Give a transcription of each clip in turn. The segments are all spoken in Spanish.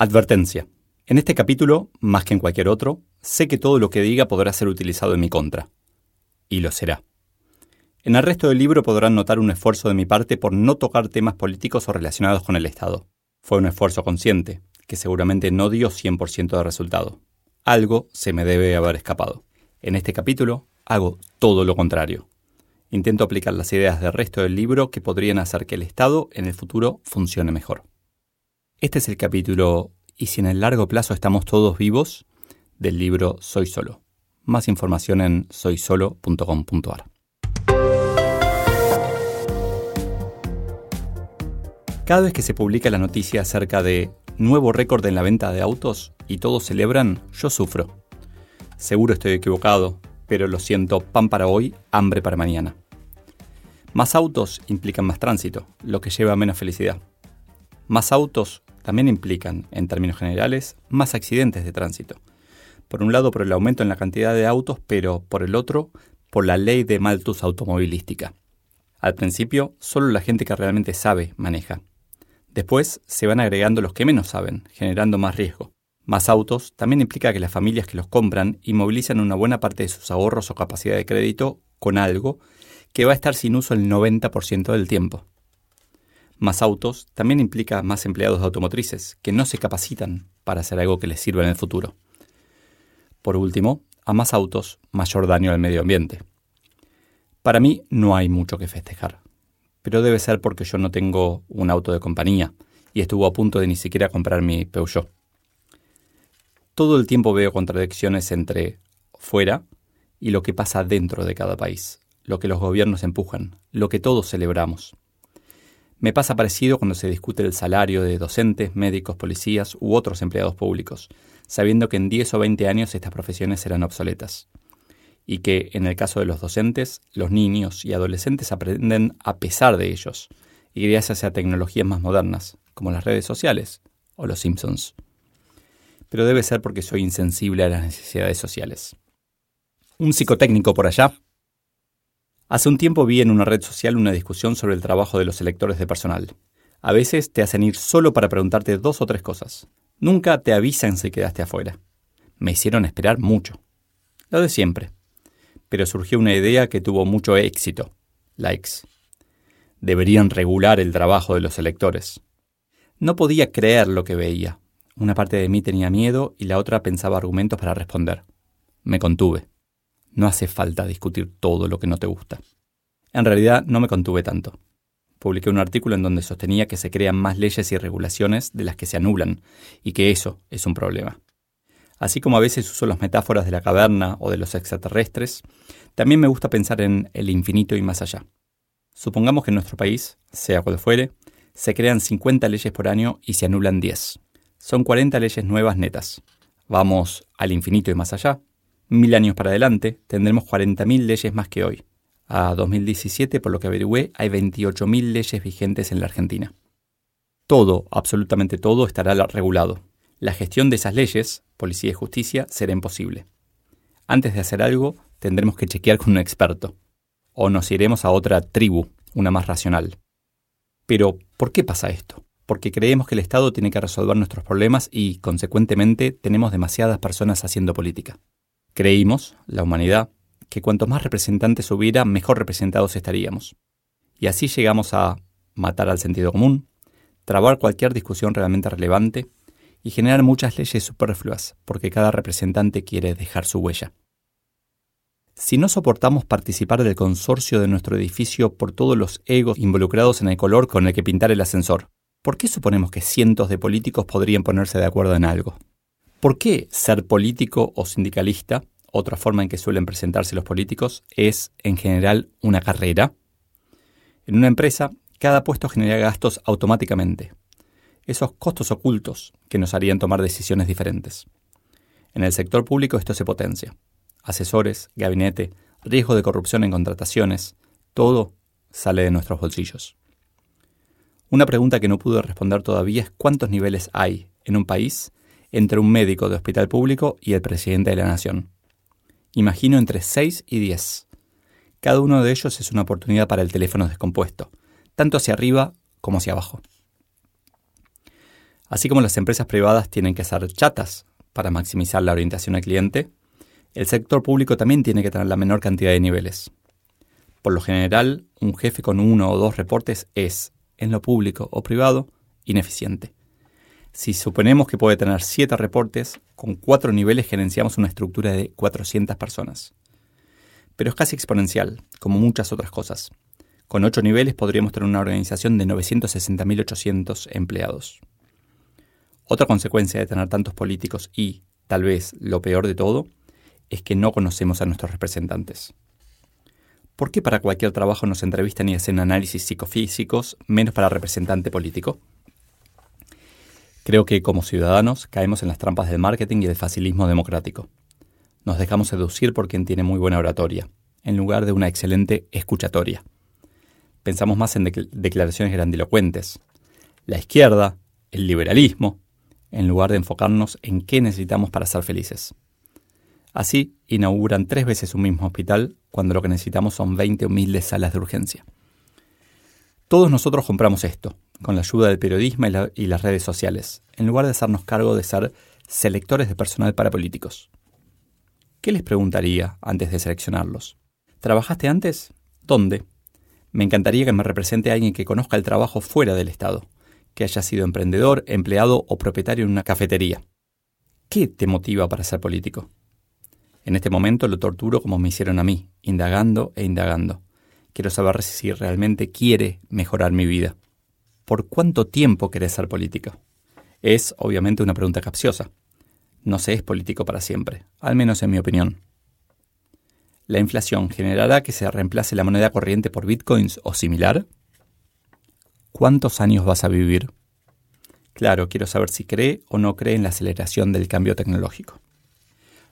Advertencia. En este capítulo, más que en cualquier otro, sé que todo lo que diga podrá ser utilizado en mi contra. Y lo será. En el resto del libro podrán notar un esfuerzo de mi parte por no tocar temas políticos o relacionados con el Estado. Fue un esfuerzo consciente, que seguramente no dio 100% de resultado. Algo se me debe haber escapado. En este capítulo hago todo lo contrario. Intento aplicar las ideas del resto del libro que podrían hacer que el Estado en el futuro funcione mejor. Este es el capítulo ¿Y si en el largo plazo estamos todos vivos? del libro Soy Solo. Más información en soysolo.com.ar. Cada vez que se publica la noticia acerca de nuevo récord en la venta de autos y todos celebran, yo sufro. Seguro estoy equivocado, pero lo siento, pan para hoy, hambre para mañana. Más autos implican más tránsito, lo que lleva a menos felicidad. Más autos también implican, en términos generales, más accidentes de tránsito. Por un lado, por el aumento en la cantidad de autos, pero por el otro, por la ley de maltus automovilística. Al principio, solo la gente que realmente sabe maneja. Después se van agregando los que menos saben, generando más riesgo. Más autos también implica que las familias que los compran inmovilizan una buena parte de sus ahorros o capacidad de crédito con algo que va a estar sin uso el 90% del tiempo. Más autos también implica más empleados de automotrices que no se capacitan para hacer algo que les sirva en el futuro. Por último, a más autos, mayor daño al medio ambiente. Para mí no hay mucho que festejar, pero debe ser porque yo no tengo un auto de compañía y estuvo a punto de ni siquiera comprar mi Peugeot. Todo el tiempo veo contradicciones entre fuera y lo que pasa dentro de cada país, lo que los gobiernos empujan, lo que todos celebramos. Me pasa parecido cuando se discute el salario de docentes, médicos, policías u otros empleados públicos, sabiendo que en 10 o 20 años estas profesiones serán obsoletas. Y que, en el caso de los docentes, los niños y adolescentes aprenden a pesar de ellos, y gracias a tecnologías más modernas, como las redes sociales o los Simpsons. Pero debe ser porque soy insensible a las necesidades sociales. Un psicotécnico por allá Hace un tiempo vi en una red social una discusión sobre el trabajo de los electores de personal. A veces te hacen ir solo para preguntarte dos o tres cosas. Nunca te avisan si quedaste afuera. Me hicieron esperar mucho. Lo de siempre. Pero surgió una idea que tuvo mucho éxito. Likes. Deberían regular el trabajo de los electores. No podía creer lo que veía. Una parte de mí tenía miedo y la otra pensaba argumentos para responder. Me contuve. No hace falta discutir todo lo que no te gusta. En realidad no me contuve tanto. Publiqué un artículo en donde sostenía que se crean más leyes y regulaciones de las que se anulan, y que eso es un problema. Así como a veces uso las metáforas de la caverna o de los extraterrestres, también me gusta pensar en el infinito y más allá. Supongamos que en nuestro país, sea cual fuere, se crean 50 leyes por año y se anulan 10. Son 40 leyes nuevas netas. Vamos al infinito y más allá, mil años para adelante, tendremos 40.000 leyes más que hoy. A 2017, por lo que averigüé, hay 28.000 leyes vigentes en la Argentina. Todo, absolutamente todo, estará regulado. La gestión de esas leyes, policía y justicia, será imposible. Antes de hacer algo, tendremos que chequear con un experto. O nos iremos a otra tribu, una más racional. Pero, ¿por qué pasa esto? Porque creemos que el Estado tiene que resolver nuestros problemas y, consecuentemente, tenemos demasiadas personas haciendo política. Creímos, la humanidad, que cuantos más representantes hubiera, mejor representados estaríamos. Y así llegamos a matar al sentido común, trabar cualquier discusión realmente relevante y generar muchas leyes superfluas, porque cada representante quiere dejar su huella. Si no soportamos participar del consorcio de nuestro edificio por todos los egos involucrados en el color con el que pintar el ascensor, ¿por qué suponemos que cientos de políticos podrían ponerse de acuerdo en algo? ¿Por qué ser político o sindicalista, otra forma en que suelen presentarse los políticos, es en general una carrera? En una empresa, cada puesto genera gastos automáticamente. Esos costos ocultos que nos harían tomar decisiones diferentes. En el sector público esto se potencia. Asesores, gabinete, riesgo de corrupción en contrataciones, todo sale de nuestros bolsillos. Una pregunta que no pude responder todavía es cuántos niveles hay en un país entre un médico de hospital público y el presidente de la nación. Imagino entre 6 y 10. Cada uno de ellos es una oportunidad para el teléfono descompuesto, tanto hacia arriba como hacia abajo. Así como las empresas privadas tienen que ser chatas para maximizar la orientación al cliente, el sector público también tiene que tener la menor cantidad de niveles. Por lo general, un jefe con uno o dos reportes es, en lo público o privado, ineficiente. Si suponemos que puede tener siete reportes, con cuatro niveles gerenciamos una estructura de 400 personas. Pero es casi exponencial, como muchas otras cosas. Con ocho niveles podríamos tener una organización de 960.800 empleados. Otra consecuencia de tener tantos políticos y, tal vez, lo peor de todo, es que no conocemos a nuestros representantes. ¿Por qué para cualquier trabajo nos entrevistan y hacen análisis psicofísicos, menos para representante político? Creo que como ciudadanos caemos en las trampas del marketing y del facilismo democrático. Nos dejamos seducir por quien tiene muy buena oratoria, en lugar de una excelente escuchatoria. Pensamos más en declaraciones grandilocuentes. La izquierda, el liberalismo, en lugar de enfocarnos en qué necesitamos para ser felices. Así, inauguran tres veces un mismo hospital cuando lo que necesitamos son 20 humildes salas de urgencia. Todos nosotros compramos esto, con la ayuda del periodismo y, las redes sociales, en lugar de hacernos cargo de ser selectores de personal para políticos. ¿Qué les preguntaría antes de seleccionarlos? ¿Trabajaste antes? ¿Dónde? Me encantaría que me represente a alguien que conozca el trabajo fuera del Estado, que haya sido emprendedor, empleado o propietario en una cafetería. ¿Qué te motiva para ser político? En este momento lo torturo como me hicieron a mí, indagando e indagando. Quiero saber si realmente quiere mejorar mi vida. ¿Por cuánto tiempo querés ser político? Es, obviamente, una pregunta capciosa. No se es político para siempre, al menos en mi opinión. ¿La inflación generará que se reemplace la moneda corriente por bitcoins o similar? ¿Cuántos años vas a vivir? Claro, quiero saber si cree o no cree en la aceleración del cambio tecnológico.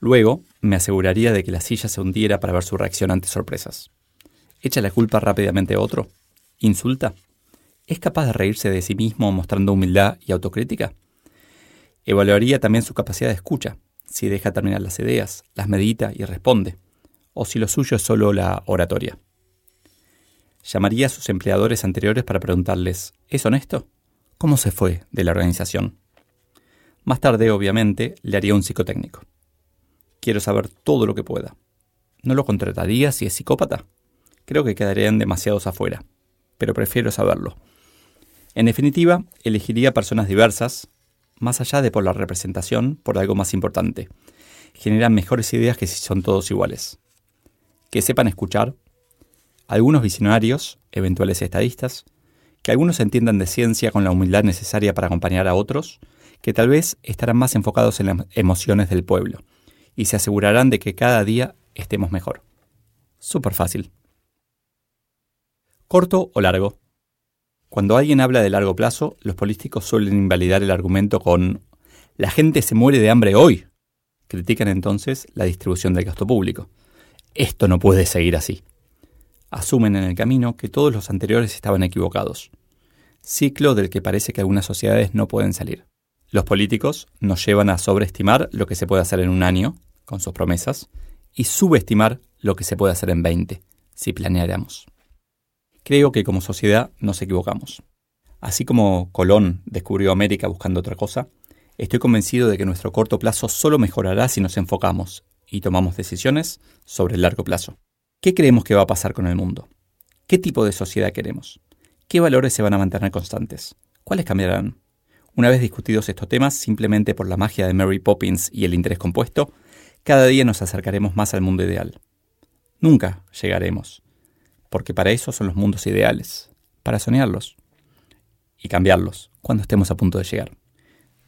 Luego, me aseguraría de que la silla se hundiera para ver su reacción ante sorpresas. ¿Echa la culpa rápidamente a otro? ¿Insulta? ¿Es capaz de reírse de sí mismo mostrando humildad y autocrítica? Evaluaría también su capacidad de escucha, si deja terminar las ideas, las medita y responde, o si lo suyo es solo la oratoria. Llamaría a sus empleadores anteriores para preguntarles, ¿es honesto? ¿Cómo se fue de la organización? Más tarde, obviamente, le haría un psicotécnico. Quiero saber todo lo que pueda. ¿No lo contrataría si es psicópata? Creo que quedarían demasiados afuera, pero prefiero saberlo. En definitiva, elegiría personas diversas, más allá de por la representación, por algo más importante. Generan mejores ideas que si son todos iguales. Que sepan escuchar, algunos visionarios, eventuales estadistas, que algunos entiendan de ciencia con la humildad necesaria para acompañar a otros, que tal vez estarán más enfocados en las emociones del pueblo y se asegurarán de que cada día estemos mejor. Súper fácil. Corto o largo. Cuando alguien habla de largo plazo, los políticos suelen invalidar el argumento con la gente se muere de hambre hoy. Critican entonces la distribución del gasto público. Esto no puede seguir así. Asumen en el camino que todos los anteriores estaban equivocados. Ciclo del que parece que algunas sociedades no pueden salir. Los políticos nos llevan a sobreestimar lo que se puede hacer en un año, con sus promesas, y subestimar lo que se puede hacer en 20, si planeáramos. Creo que como sociedad nos equivocamos. Así como Colón descubrió América buscando otra cosa, estoy convencido de que nuestro corto plazo solo mejorará si nos enfocamos y tomamos decisiones sobre el largo plazo. ¿Qué creemos que va a pasar con el mundo? ¿Qué tipo de sociedad queremos? ¿Qué valores se van a mantener constantes? ¿Cuáles cambiarán? Una vez discutidos estos temas, simplemente por la magia de Mary Poppins y el interés compuesto, cada día nos acercaremos más al mundo ideal. Nunca llegaremos, porque para eso son los mundos ideales, para soñarlos y cambiarlos cuando estemos a punto de llegar.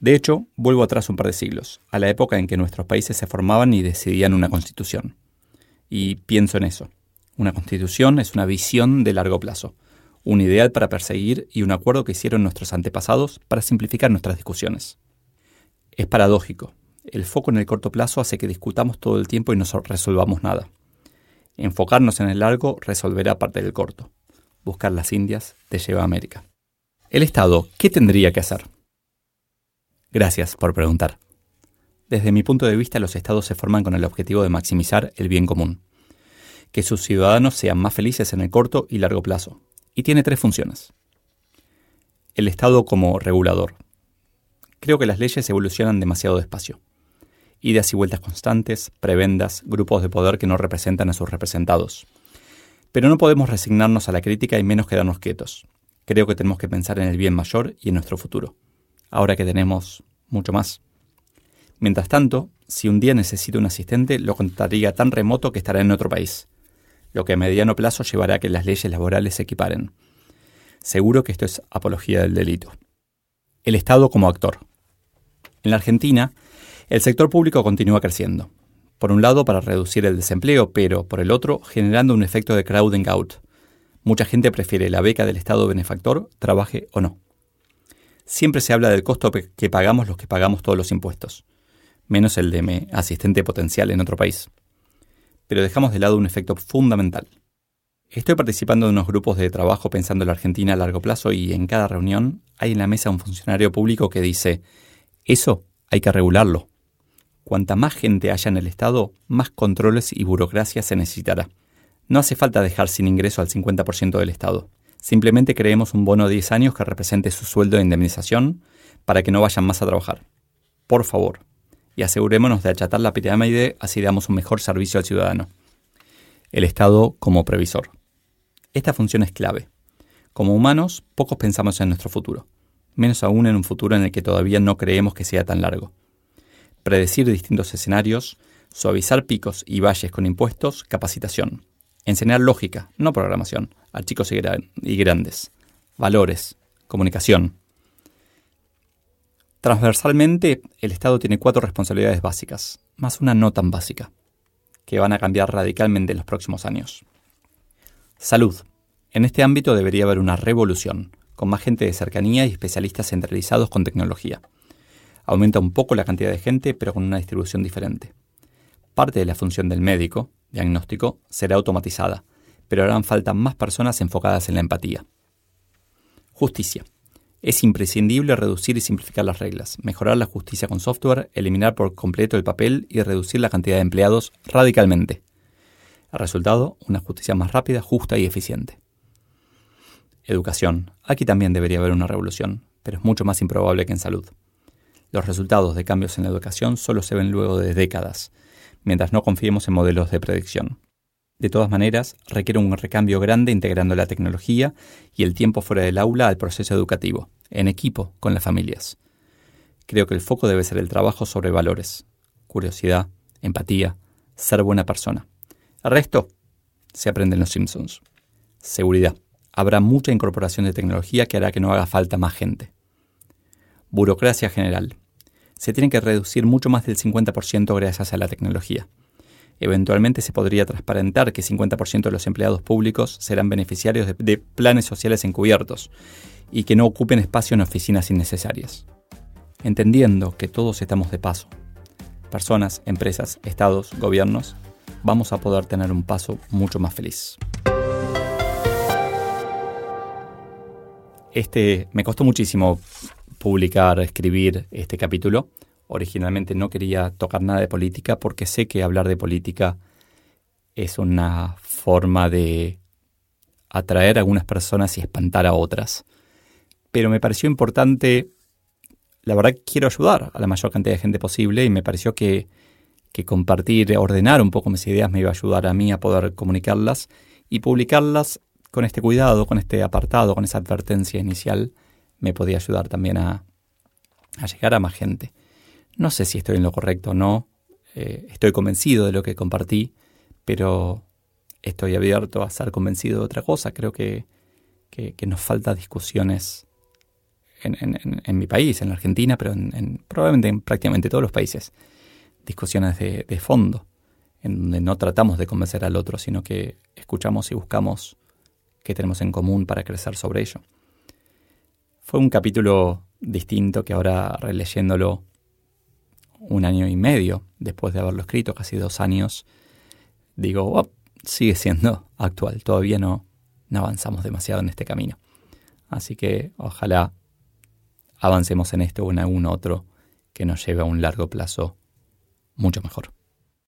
De hecho, vuelvo atrás un par de siglos, a la época en que nuestros países se formaban y decidían una constitución. Y pienso en eso. Una constitución es una visión de largo plazo, un ideal para perseguir y un acuerdo que hicieron nuestros antepasados para simplificar nuestras discusiones. Es paradójico. El foco en el corto plazo hace que discutamos todo el tiempo y no resolvamos nada. Enfocarnos en el largo resolverá parte del corto. Buscar las Indias te lleva a América. El Estado, ¿qué tendría que hacer? Gracias por preguntar. Desde mi punto de vista, los estados se forman con el objetivo de maximizar el bien común, que sus ciudadanos sean más felices en el corto y largo plazo, y tiene tres funciones. El Estado como regulador. Creo que las leyes evolucionan demasiado despacio. Idas y vueltas constantes, prebendas, grupos de poder que no representan a sus representados. Pero no podemos resignarnos a la crítica y menos quedarnos quietos. Creo que tenemos que pensar en el bien mayor y en nuestro futuro. Ahora que tenemos mucho más. Mientras tanto, si un día necesito un asistente, lo contaría tan remoto que estará en otro país, lo que a mediano plazo llevará a que las leyes laborales se equiparen. Seguro que esto es apología del delito. El Estado como actor. En la Argentina, el sector público continúa creciendo. Por un lado, para reducir el desempleo, pero por el otro, generando un efecto de crowding out. Mucha gente prefiere la beca del Estado benefactor, trabaje o no. Siempre se habla del costo que pagamos los que pagamos todos los impuestos menos el de mi asistente potencial en otro país. Pero dejamos de lado un efecto fundamental. Estoy participando en unos grupos de trabajo pensando en la Argentina a largo plazo y en cada reunión hay en la mesa un funcionario público que dice, eso hay que regularlo. Cuanta más gente haya en el Estado, más controles y burocracia se necesitará. No hace falta dejar sin ingreso al 50% del Estado. Simplemente creemos un bono de 10 años que represente su sueldo de indemnización para que no vayan más a trabajar. Por favor, y asegurémonos de achatar la pirámide así damos un mejor servicio al ciudadano. El Estado como previsor. Esta función es clave. Como humanos, pocos pensamos en nuestro futuro, menos aún en un futuro en el que todavía no creemos que sea tan largo. Predecir distintos escenarios, suavizar picos y valles con impuestos, capacitación. Enseñar lógica, no programación, a chicos y, y grandes. Valores, comunicación, Transversalmente, el Estado tiene cuatro responsabilidades básicas, más una no tan básica, que van a cambiar radicalmente en los próximos años. Salud. En este ámbito debería haber una revolución, con más gente de cercanía y especialistas centralizados con tecnología. Aumenta un poco la cantidad de gente, pero con una distribución diferente. Parte de la función del médico, diagnóstico, será automatizada, pero harán falta más personas enfocadas en la empatía. Justicia. Es imprescindible reducir y simplificar las reglas, mejorar la justicia con software, eliminar por completo el papel y reducir la cantidad de empleados radicalmente. El resultado, una justicia más rápida, justa y eficiente. Educación. Aquí también debería haber una revolución, pero es mucho más improbable que en salud. Los resultados de cambios en la educación solo se ven luego de décadas, mientras no confiemos en modelos de predicción. De todas maneras, requiere un recambio grande integrando la tecnología y el tiempo fuera del aula al proceso educativo, en equipo con las familias. Creo que el foco debe ser el trabajo sobre valores, curiosidad, empatía, ser buena persona. El resto se aprende en los Simpsons. Seguridad. Habrá mucha incorporación de tecnología que hará que no haga falta más gente. Burocracia general. Se tiene que reducir mucho más del 50% gracias a la tecnología. Eventualmente se podría transparentar que 50% de los empleados públicos serán beneficiarios de, planes sociales encubiertos y que no ocupen espacio en oficinas innecesarias. Entendiendo que todos estamos de paso, personas, empresas, estados, gobiernos, vamos a poder tener un paso mucho más feliz. Este me costó muchísimo publicar, escribir este capítulo Originalmente no quería tocar nada de política porque sé que hablar de política es una forma de atraer a algunas personas y espantar a otras. Pero me pareció importante, la verdad quiero ayudar a la mayor cantidad de gente posible y me pareció que, que compartir, ordenar un poco mis ideas me iba a ayudar a mí a poder comunicarlas y publicarlas con este cuidado, con este apartado, con esa advertencia inicial, me podía ayudar también a, llegar a más gente. No sé si estoy en lo correcto o no, eh, estoy convencido de lo que compartí, pero estoy abierto a ser convencido de otra cosa. Creo que, nos falta discusiones en, mi país, en la Argentina, pero en, probablemente en prácticamente todos los países. Discusiones de, de fondo, en donde no tratamos de convencer al otro, sino que escuchamos y buscamos qué tenemos en común para crecer sobre ello. Fue un capítulo distinto que ahora releyéndolo un año y medio después de haberlo escrito, casi dos años, digo, sigue siendo actual, todavía no, no avanzamos demasiado en este camino. Así que ojalá avancemos en esto o en algún otro que nos lleve a un largo plazo mucho mejor.